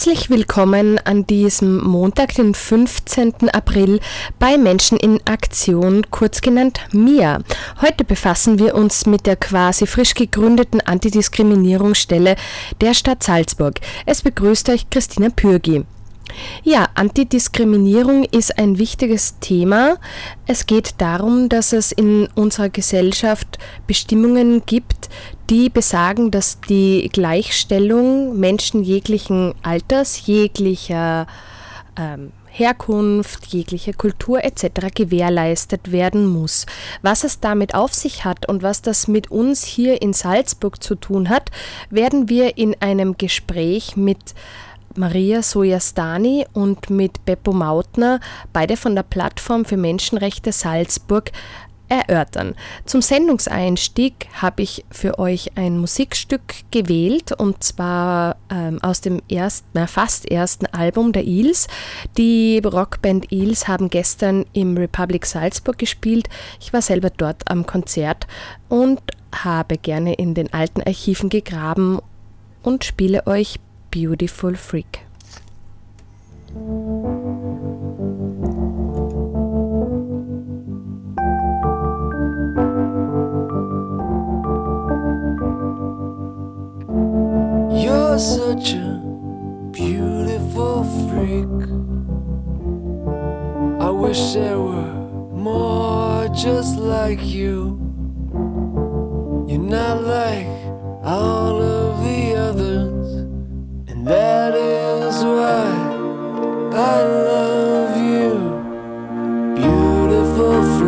Herzlich willkommen an diesem Montag, den 15. April bei Menschen in Aktion, kurz genannt MIA. Heute befassen wir uns mit der quasi frisch gegründeten Antidiskriminierungsstelle der Stadt Salzburg. Es begrüßt euch Christina Pürgi. Ja, Antidiskriminierung ist ein wichtiges Thema. Es geht darum, dass es in unserer Gesellschaft Bestimmungen gibt, die besagen, dass die Gleichstellung Menschen jeglichen Alters, jeglicher ähm, Herkunft, jeglicher Kultur etc. gewährleistet werden muss. Was es damit auf sich hat und was das mit uns hier in Salzburg zu tun hat, werden wir in einem Gespräch mit Maria Sojastani und mit Beppo Mautner, beide von der Plattform für Menschenrechte Salzburg, erörtern. Zum Sendungseinstieg habe ich für euch ein Musikstück gewählt und zwar ähm, aus dem ersten, na, fast ersten Album der Eels. Die Rockband Eels haben gestern im Republic Salzburg gespielt. Ich war selber dort am Konzert und habe gerne in den alten Archiven gegraben und spiele euch Beautiful Freak. Such a beautiful freak. I wish there were more just like you. You're not like all of the others, and that is why I love you. Beautiful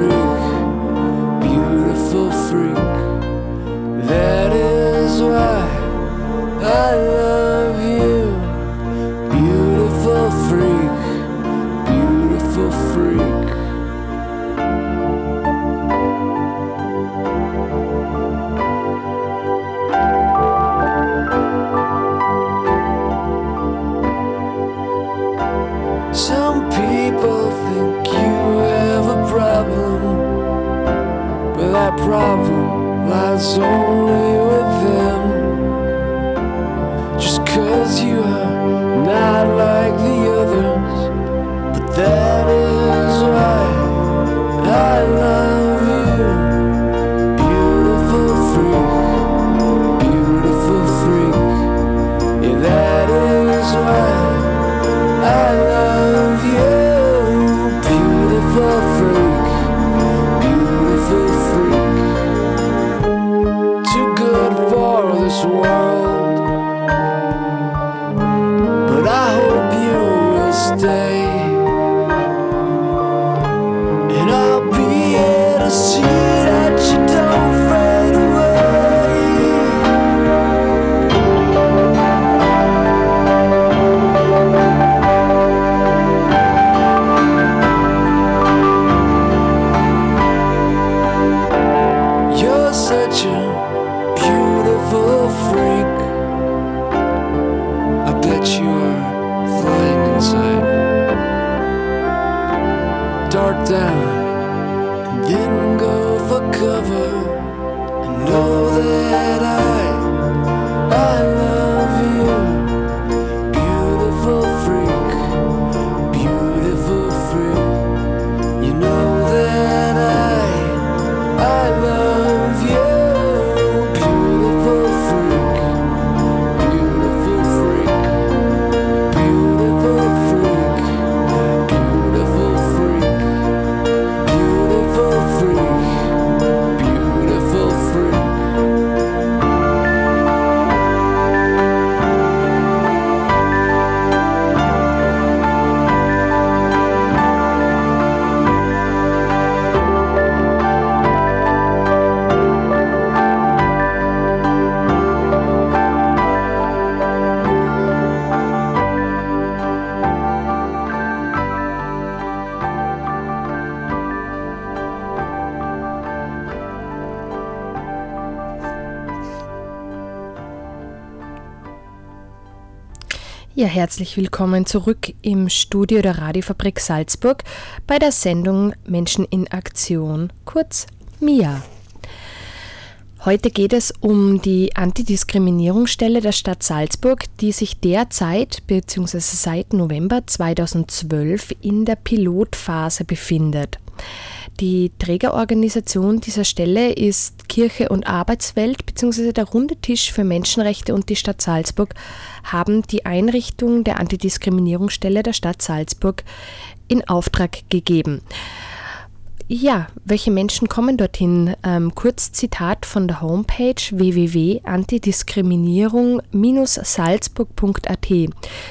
Ja, herzlich willkommen zurück im Studio der Radiofabrik Salzburg bei der Sendung Menschen in Aktion, kurz MIA. Heute geht es um die Antidiskriminierungsstelle der Stadt Salzburg, die sich derzeit bzw. seit November 2012 in der Pilotphase befindet. Die Trägerorganisation dieser Stelle ist Kirche und Arbeitswelt bzw. der Runde Tisch für Menschenrechte und die Stadt Salzburg haben die Einrichtung der Antidiskriminierungsstelle der Stadt Salzburg in Auftrag gegeben. Ja, welche Menschen kommen dorthin? Ähm, kurz Zitat von der Homepage www.antidiskriminierung-salzburg.at.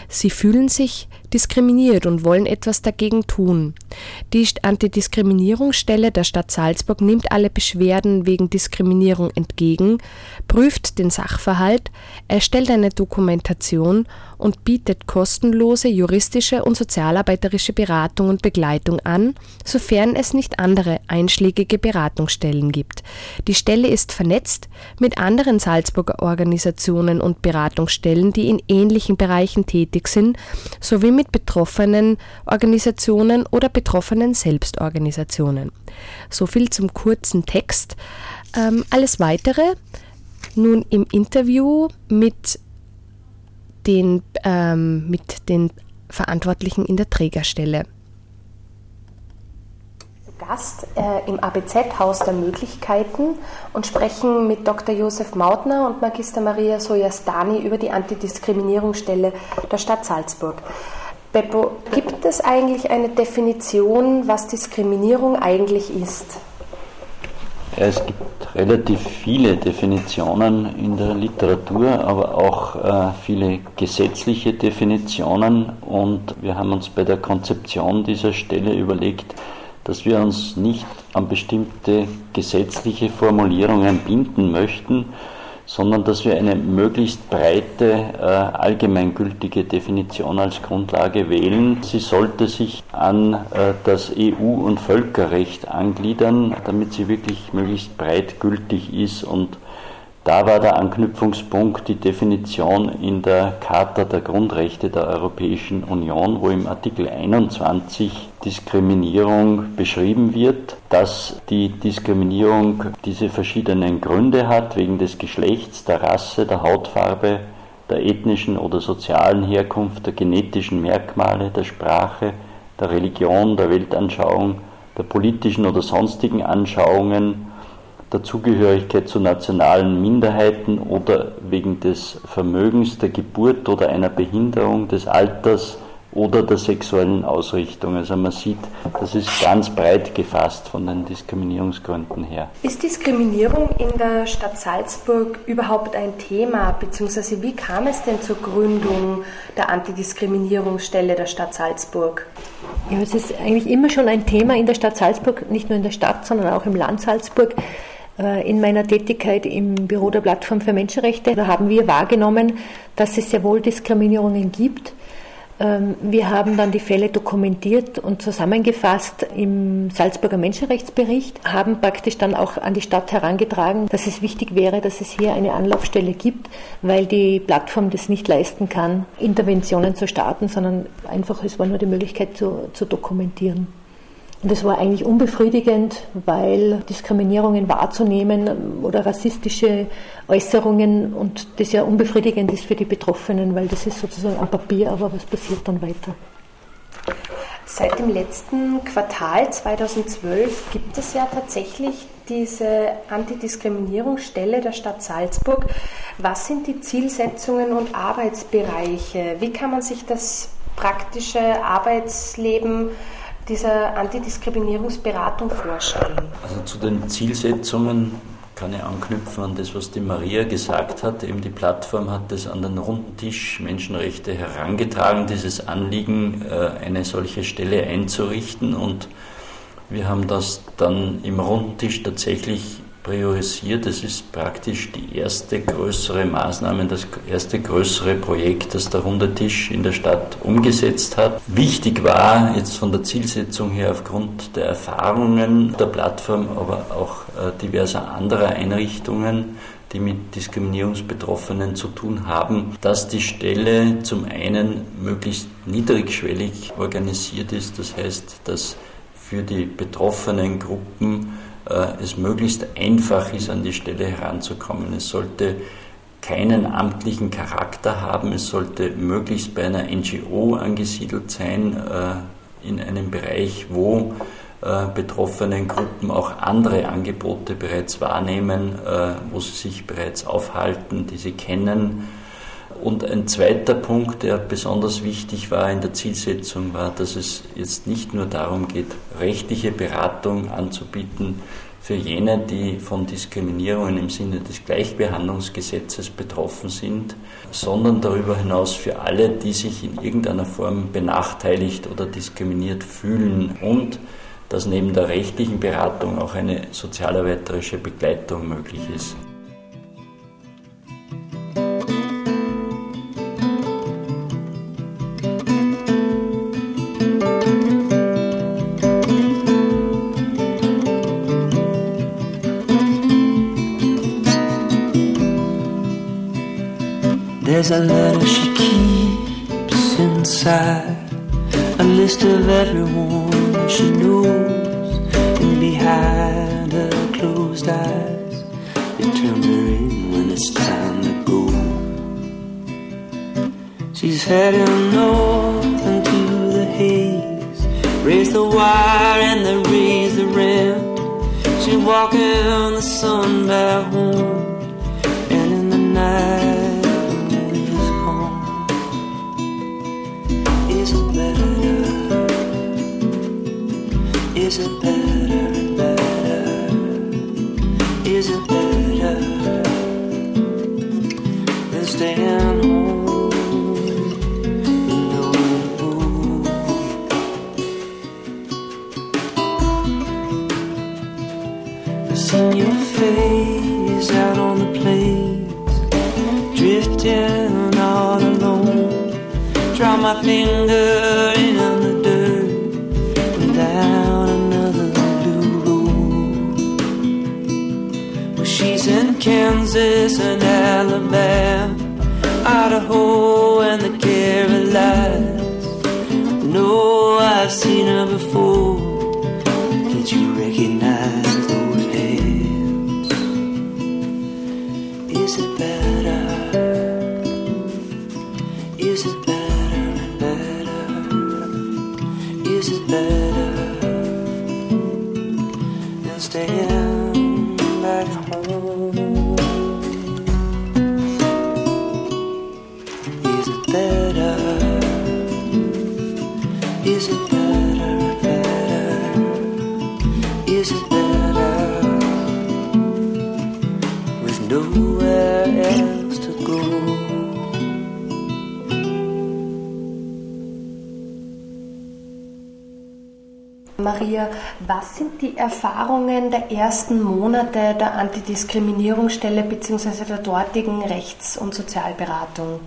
Sie fühlen sich diskriminiert und wollen etwas dagegen tun. Die Antidiskriminierungsstelle der Stadt Salzburg nimmt alle Beschwerden wegen Diskriminierung entgegen, prüft den Sachverhalt, erstellt eine Dokumentation und bietet kostenlose juristische und sozialarbeiterische Beratung und Begleitung an, sofern es nicht andere einschlägige Beratungsstellen gibt. Die Stelle ist vernetzt mit anderen Salzburger Organisationen und Beratungsstellen, die in ähnlichen Bereichen tätig sind, sowie mit betroffenen Organisationen oder betroffenen Selbstorganisationen. So viel zum kurzen Text. Ähm, alles weitere nun im Interview mit den, ähm, mit den Verantwortlichen in der Trägerstelle. Gast äh, im ABZ-Haus der Möglichkeiten und sprechen mit Dr. Josef Mautner und Magister Maria Sojastani über die Antidiskriminierungsstelle der Stadt Salzburg. Beppo, gibt es eigentlich eine Definition, was Diskriminierung eigentlich ist? Es gibt relativ viele Definitionen in der Literatur, aber auch äh, viele gesetzliche Definitionen. Und wir haben uns bei der Konzeption dieser Stelle überlegt, dass wir uns nicht an bestimmte gesetzliche Formulierungen binden möchten, sondern dass wir eine möglichst breite, äh, allgemeingültige Definition als Grundlage wählen. Sie sollte sich an äh, das EU- und Völkerrecht angliedern, damit sie wirklich möglichst breit gültig ist und da war der Anknüpfungspunkt die Definition in der Charta der Grundrechte der Europäischen Union, wo im Artikel 21 Diskriminierung beschrieben wird, dass die Diskriminierung diese verschiedenen Gründe hat, wegen des Geschlechts, der Rasse, der Hautfarbe, der ethnischen oder sozialen Herkunft, der genetischen Merkmale, der Sprache, der Religion, der Weltanschauung, der politischen oder sonstigen Anschauungen, der Zugehörigkeit zu nationalen Minderheiten oder wegen des Vermögens, der Geburt oder einer Behinderung, des Alters oder der sexuellen Ausrichtung. Also man sieht, das ist ganz breit gefasst von den Diskriminierungsgründen her. Ist Diskriminierung in der Stadt Salzburg überhaupt ein Thema, beziehungsweise wie kam es denn zur Gründung der Antidiskriminierungsstelle der Stadt Salzburg? Ja, es ist eigentlich immer schon ein Thema in der Stadt Salzburg, nicht nur in der Stadt, sondern auch im Land Salzburg. Äh, in meiner Tätigkeit im Büro der Plattform für Menschenrechte da haben wir wahrgenommen, dass es sehr wohl Diskriminierungen gibt. Ähm, wir haben dann die Fälle dokumentiert und zusammengefasst im Salzburger Menschenrechtsbericht, haben praktisch dann auch an die Stadt herangetragen, dass es wichtig wäre, dass es hier eine Anlaufstelle gibt, weil die Plattform das nicht leisten kann, Interventionen zu starten, sondern einfach, es war nur die Möglichkeit zu, zu dokumentieren. Und das war eigentlich unbefriedigend, weil Diskriminierungen wahrzunehmen oder rassistische Äußerungen und das ja unbefriedigend ist für die Betroffenen, weil das ist sozusagen am Papier, aber was passiert dann weiter? Seit dem letzten Quartal 2012 gibt es ja tatsächlich diese Antidiskriminierungsstelle der Stadt Salzburg. Was sind die Zielsetzungen und Arbeitsbereiche? Wie kann man sich das praktische Arbeitsleben dieser Antidiskriminierungsberatung vorstellen? Also zu den Zielsetzungen kann ich anknüpfen an das, was die Maria gesagt hat. Eben die Plattform hat es an den runden Tisch Menschenrechte herangetragen, dieses Anliegen, äh, eine solche Stelle einzurichten. Und wir haben das dann im runden Tisch tatsächlich priorisiert. Es ist praktisch die erste größere Maßnahme, das erste größere Projekt, das der Runde Tisch in der Stadt umgesetzt hat. Wichtig war jetzt von der Zielsetzung her aufgrund der Erfahrungen der Plattform, aber auch äh, diverser anderer Einrichtungen, die mit Diskriminierungsbetroffenen zu tun haben, dass die Stelle zum einen möglichst niedrigschwellig organisiert ist, das heißt, dass für die betroffenen Gruppen es möglichst einfach ist, an die Stelle heranzukommen. Es sollte keinen amtlichen Charakter haben, es sollte möglichst bei einer NGO angesiedelt sein, äh, in einem Bereich, wo äh, betroffenen Gruppen auch andere Angebote bereits wahrnehmen, wo sie sich bereits aufhalten, die sie kennen und ein zweiter Punkt, der besonders wichtig war in der Zielsetzung, war, dass es jetzt nicht nur darum geht, rechtliche Beratung anzubieten für jene, die von Diskriminierungen im Sinne des Gleichbehandlungsgesetzes betroffen sind, sondern darüber hinaus für alle, die sich in irgendeiner Form benachteiligt oder diskriminiert fühlen und dass neben der rechtlichen Beratung auch eine sozialarbeiterische Begleitung möglich ist. There's a letter she keeps inside. A list of everyone she knows. And behind her closed eyes It turns her in when it's time to go. She's heading north into the haze. Raise the wire and then raise the rent She's walking the sun back home Is it better and better? Is it better than staying home? Seen your face out on the plains, drifting all alone. Draw my finger in Kansas and Alabama, Idaho and the Carolinas. No, I've seen her before. Nowhere else to go? Maria, was sind die Erfahrungen der ersten Monate der Antidiskriminierungsstelle bzw. der dortigen Rechts- und Sozialberatung?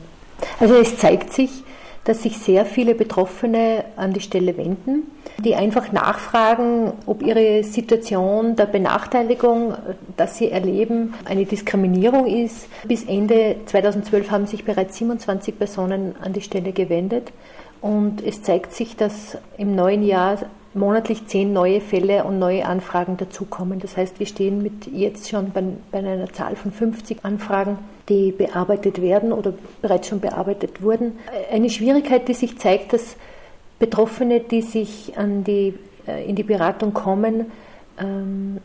Also es zeigt sich, dass sich sehr viele Betroffene an die Stelle wenden, die einfach nachfragen, ob ihre Situation der Benachteiligung, dass sie erleben, eine Diskriminierung ist. Bis Ende 2012 haben sich bereits 27 Personen an die Stelle gewendet und es zeigt sich, dass im neuen Jahr monatlich zehn neue Fälle und neue Anfragen dazukommen. Das heißt, wir stehen mit jetzt schon bei, bei einer Zahl von 50 Anfragen, die bearbeitet werden oder bereits schon bearbeitet wurden. Eine Schwierigkeit, die sich zeigt, dass Betroffene, die sich an die, äh, in die Beratung kommen, ähm,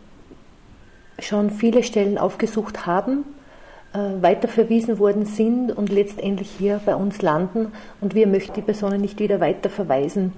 schon viele Stellen aufgesucht haben, äh, weiterverwiesen worden sind und letztendlich hier bei uns landen und wir möchten die Personen nicht wieder weiter verweisen.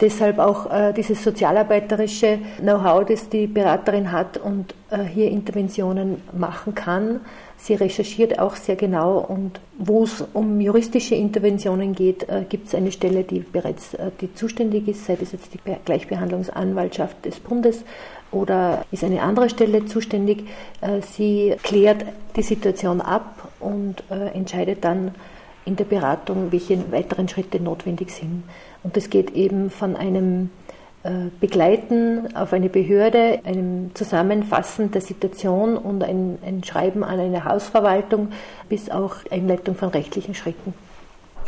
Deshalb auch äh, dieses sozialarbeiterische Know-how, das die Beraterin hat und hier Interventionen machen kann. Sie recherchiert auch sehr genau und wo es um juristische Interventionen geht, äh, gibt es eine Stelle, die bereits äh, die zuständig ist, sei das jetzt die Gleichbehandlungsanwaltschaft des Bundes oder ist eine andere Stelle zuständig. Äh, sie klärt die Situation ab und entscheidet dann in der Beratung, welche weiteren Schritte notwendig sind. Und das geht eben von einem begleiten auf eine Behörde, einem Zusammenfassen der Situation und ein, ein Schreiben an eine Hausverwaltung bis auch Einleitung von rechtlichen Schritten.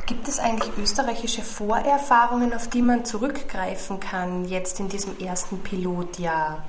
Gibt es eigentlich österreichische Vorerfahrungen, auf die man zurückgreifen kann jetzt in diesem ersten Pilotjahr?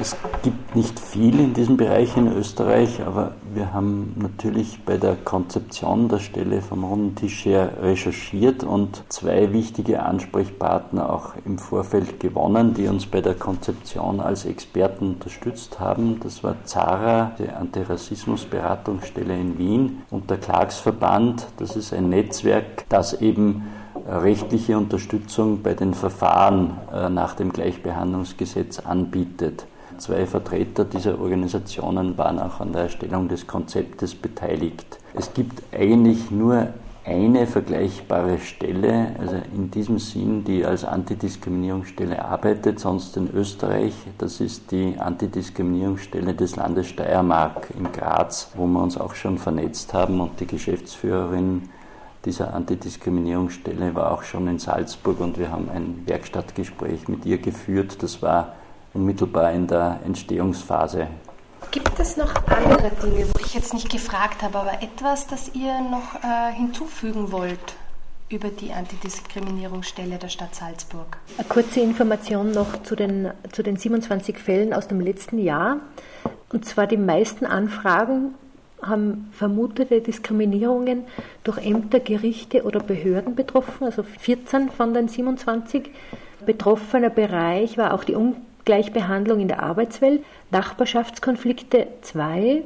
Es gibt nicht viel in diesem Bereich in Österreich, aber wir haben natürlich bei der Konzeption der Stelle vom runden Tisch her recherchiert und zwei wichtige Ansprechpartner auch im Vorfeld gewonnen, die uns bei der Konzeption als Experten unterstützt haben. Das war ZARA, die Antirassismusberatungsstelle in Wien und der Klagsverband. Das ist ein Netzwerk, das eben rechtliche Unterstützung bei den Verfahren äh, nach dem Gleichbehandlungsgesetz anbietet. Zwei Vertreter dieser Organisationen waren auch an der Erstellung des Konzeptes beteiligt. Es gibt eigentlich nur eine vergleichbare Stelle, also in diesem Sinn, die als Antidiskriminierungsstelle arbeitet, sonst in Österreich. Das ist die Antidiskriminierungsstelle des Landes Steiermark in Graz, wo wir uns auch schon vernetzt haben und die Geschäftsführerin dieser Antidiskriminierungsstelle war auch schon in Salzburg und wir haben ein Werkstattgespräch mit ihr geführt. Das war unmittelbar in der Entstehungsphase. Gibt es noch andere Dinge, wo ich jetzt nicht gefragt habe, aber etwas, das ihr noch äh, hinzufügen wollt? über die Antidiskriminierungsstelle der Stadt Salzburg. Eine kurze Information noch zu den, zu den 27 Fällen aus dem letzten Jahr. Und zwar die meisten Anfragen haben vermutete Diskriminierungen durch Ämter, Gerichte oder Behörden betroffen, also 14 von den 27. Betroffener Bereich war auch die Ungleichbehandlung in der Arbeitswelt, Nachbarschaftskonflikte 2,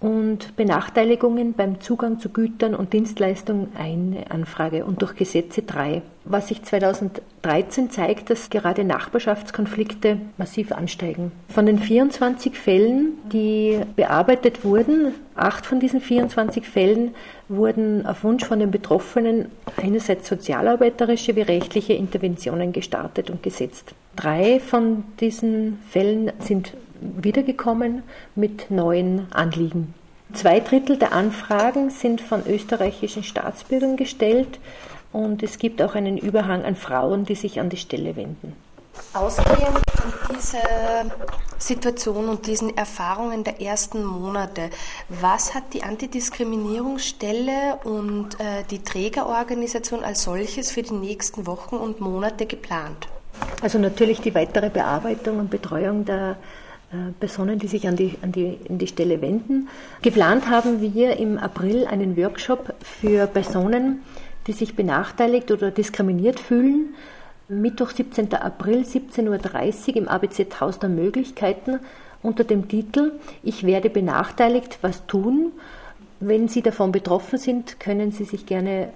und Benachteiligungen beim Zugang zu Gütern und Dienstleistungen eine Anfrage und durch Gesetze drei. Was sich 2013 zeigt, dass gerade Nachbarschaftskonflikte massiv ansteigen. Von den 24 Fällen, die bearbeitet wurden, acht von diesen 24 Fällen wurden auf Wunsch von den Betroffenen einerseits sozialarbeiterische wie rechtliche Interventionen gestartet und gesetzt. Drei von diesen Fällen sind wiedergekommen mit neuen Anliegen. Zwei Drittel der Anfragen sind von österreichischen Staatsbürgern gestellt und es gibt auch einen Überhang an Frauen, die sich an die Stelle wenden. Ausgehend von dieser Situation und diesen Erfahrungen der ersten Monate, was hat die Antidiskriminierungsstelle und äh, die Trägerorganisation als solches für die nächsten Wochen und Monate geplant? Also natürlich die weitere Bearbeitung und Betreuung der äh, Personen, die sich an die, an, die, an die Stelle wenden. Geplant haben wir im April einen Workshop für Personen, die sich benachteiligt oder diskriminiert fühlen. Mittwoch, 17. April, 17.30 Uhr im ABZ Haus der Möglichkeiten unter dem Titel Ich werde benachteiligt, was tun? Wenn Sie davon betroffen sind, können Sie sich gerne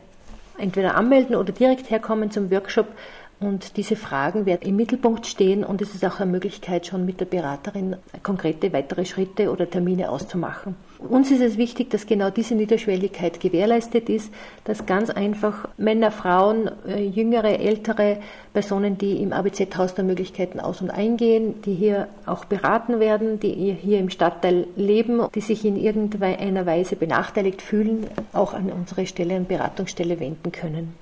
entweder anmelden oder direkt herkommen zum Workshop und diese Fragen werden im Mittelpunkt stehen und es ist auch eine Möglichkeit, schon mit der Beraterin konkrete weitere Schritte oder Termine auszumachen. Uns ist es wichtig, dass genau diese Niederschwelligkeit gewährleistet ist, dass ganz einfach Männer, Frauen, äh, jüngere, ältere Personen, die im ABZ-Haus der Möglichkeiten aus- und eingehen, die hier auch beraten werden, die hier im Stadtteil leben, die sich in irgendeiner Weise benachteiligt fühlen, auch an unsere Stelle, an Beratungsstelle wenden können.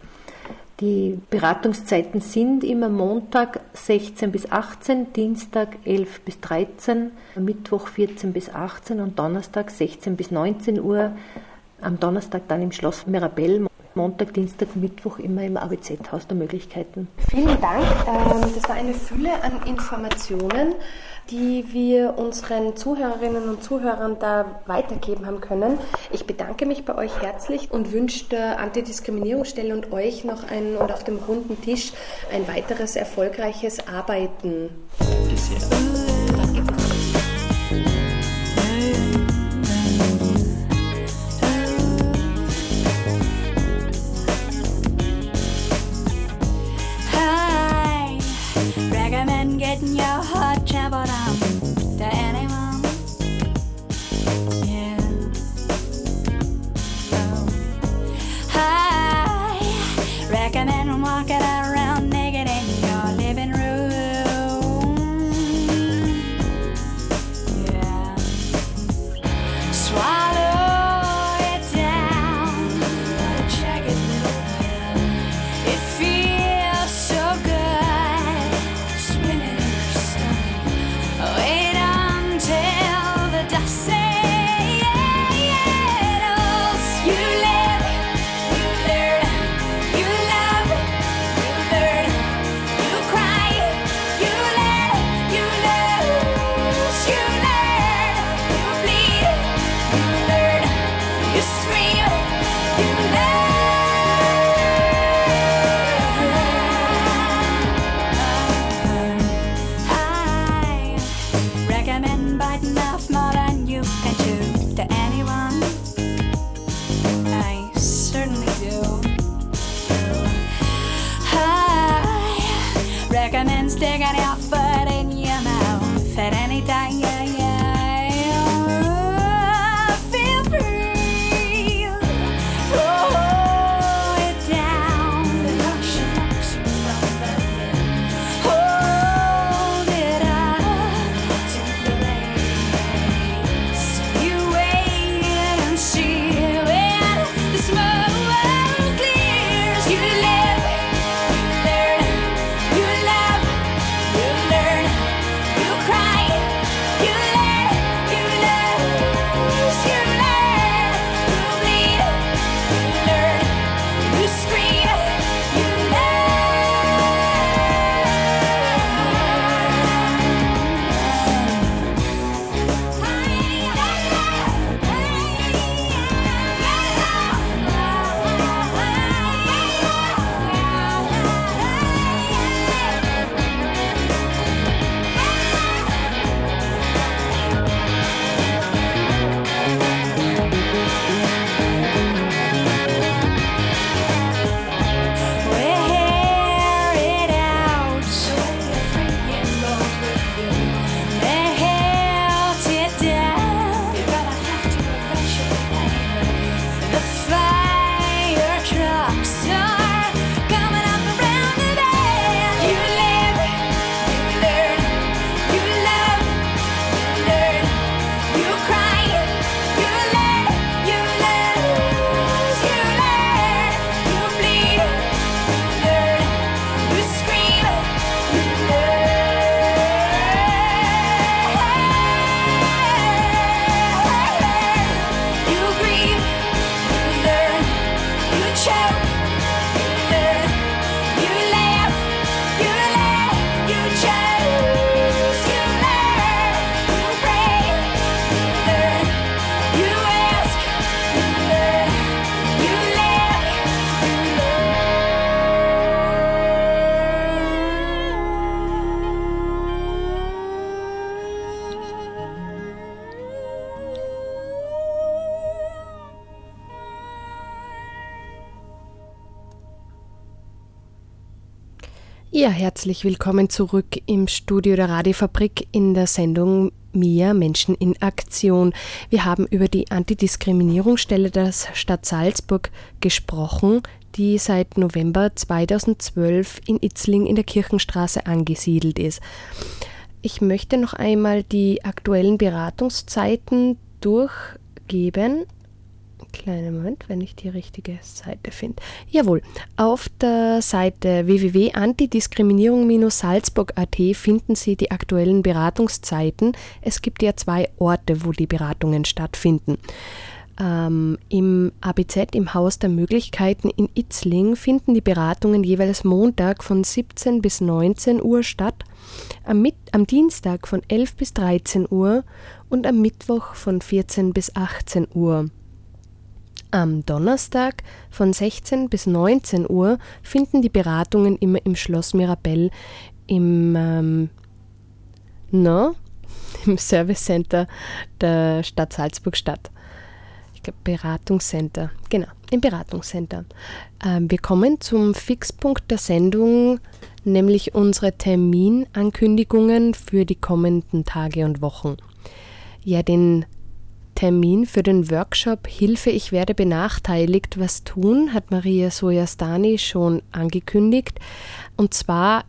Die Beratungszeiten sind immer Montag 16 bis 18, Dienstag 11 bis 13, Mittwoch 14 bis 18 und Donnerstag 16 bis 19 Uhr. Am Donnerstag dann im Schloss Mirabell. Montag, Dienstag, Mittwoch immer im ABZ-Haus der Möglichkeiten. Vielen Dank. Ähm, das war eine Fülle an Informationen die wir unseren Zuhörerinnen und Zuhörern da weitergeben haben können. Ich bedanke mich bei euch herzlich und wünsche der Antidiskriminierungsstelle und euch noch ein und auf dem runden Tisch ein weiteres erfolgreiches Arbeiten. Danke sehr. staring out for herzlich willkommen zurück im Studio der Radiofabrik in der Sendung Mia Menschen in Aktion. Wir haben über die Antidiskriminierungsstelle der Stadt Salzburg gesprochen, die seit November 2012 in Itzling in der Kirchenstraße angesiedelt ist. Ich möchte noch einmal die aktuellen Beratungszeiten durchgeben. Kleinen Moment, wenn ich die richtige Seite finde. Jawohl, auf der Seite www.antidiskriminierung-salzburg.at finden Sie die aktuellen Beratungszeiten. Es gibt ja zwei Orte, wo die Beratungen stattfinden. Ähm, Im ABZ, im Haus der Möglichkeiten in Itzling, finden die Beratungen jeweils Montag von 17 bis 19 Uhr statt, am, Mit am Dienstag von 11 bis 13 Uhr und am Mittwoch von 14 bis 18 Uhr. Am Donnerstag von 16 bis 19 Uhr finden die Beratungen immer im Schloss Mirabell im, ähm, no, im Service Center der Stadt Salzburg statt. Ich glaube Beratungscenter, genau, im Beratungscenter. Ähm, wir kommen zum Fixpunkt der Sendung, nämlich unsere Terminankündigungen für die kommenden Tage und Wochen. Ja, den Termin für den Workshop Hilfe, ich werde benachteiligt, was tun, hat Maria Sojastani schon angekündigt. Und zwar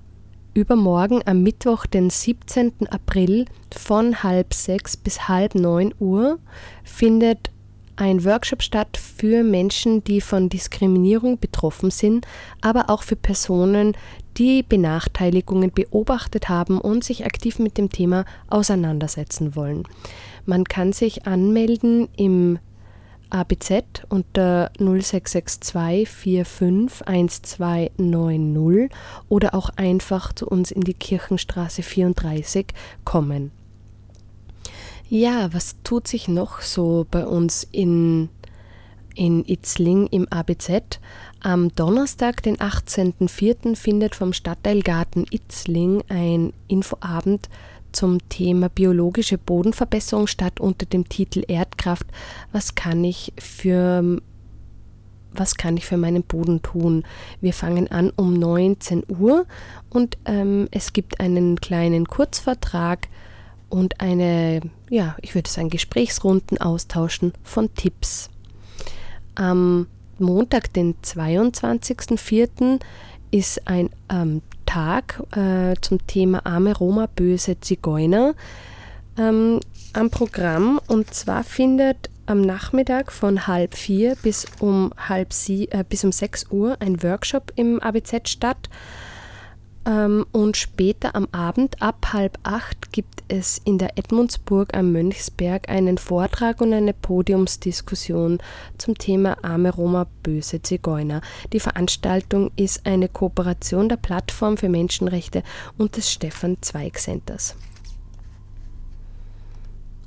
übermorgen am Mittwoch, den 17. April von halb sechs bis halb neun Uhr findet ein Workshop statt für Menschen, die von Diskriminierung betroffen sind, aber auch für Personen, die Benachteiligungen beobachtet haben und sich aktiv mit dem Thema auseinandersetzen wollen. Man kann sich anmelden im ABZ unter 0662 45 1290 oder auch einfach zu uns in die Kirchenstraße 34 kommen. Ja, was tut sich noch so bei uns in, in Itzling im ABZ? Am Donnerstag, den 18.04., findet vom Stadtteilgarten Itzling ein Infoabend zum Thema biologische Bodenverbesserung statt unter dem Titel Erdkraft. Was kann ich für was kann ich für meinen Boden tun? Wir fangen an um 19 Uhr und ähm, es gibt einen kleinen Kurzvertrag und eine, ja, ich würde sagen, Gesprächsrunden austauschen von Tipps. Am Montag, den 22.04., ist ein ähm, Tag äh, zum Thema arme Roma, böse Zigeuner ähm, am Programm. Und zwar findet am Nachmittag von halb vier bis um halb sie, äh, bis um sechs Uhr ein Workshop im ABZ statt. Ähm, und später am Abend ab halb acht gibt es in der Edmundsburg am Mönchsberg einen Vortrag und eine Podiumsdiskussion zum Thema Arme Roma, böse Zigeuner. Die Veranstaltung ist eine Kooperation der Plattform für Menschenrechte und des Stefan Zweig Centers.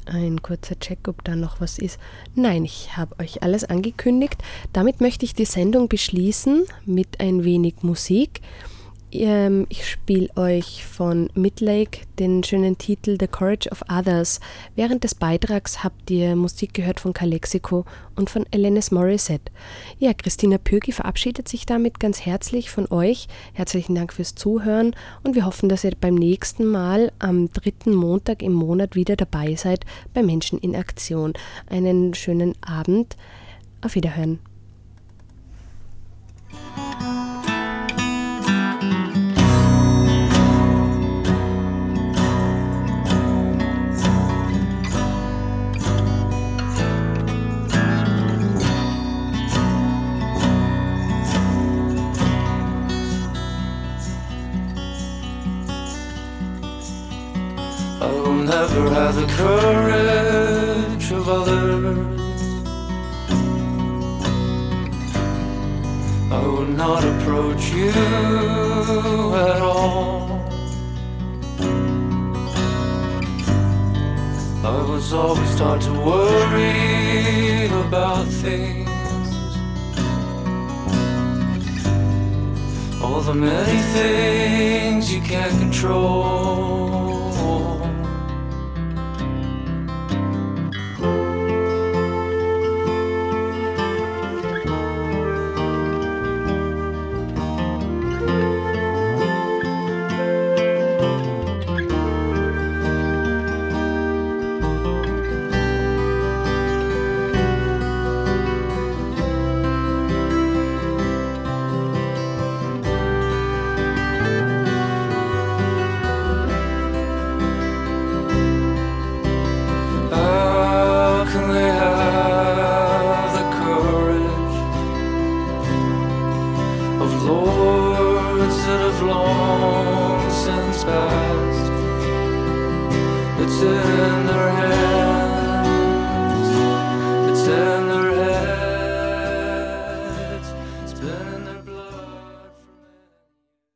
Ein kurzer Check, ob da noch was ist. Nein, ich habe euch alles angekündigt. Damit möchte ich die Sendung beschließen mit ein wenig Musik. Ähm, ich spiele euch von Midlake den schönen Titel The Courage of Others. Während des Beitrags habt ihr Musik gehört von Calexico und von Alanis Morissette. Ja, Christina Pögi verabschiedet sich damit ganz herzlich von euch. Herzlichen Dank fürs Zuhören und wir hoffen, dass ihr beim nächsten Mal am dritten Montag im Monat wieder dabei seid bei Menschen in Aktion. Einen schönen Abend. Auf Wiederhören.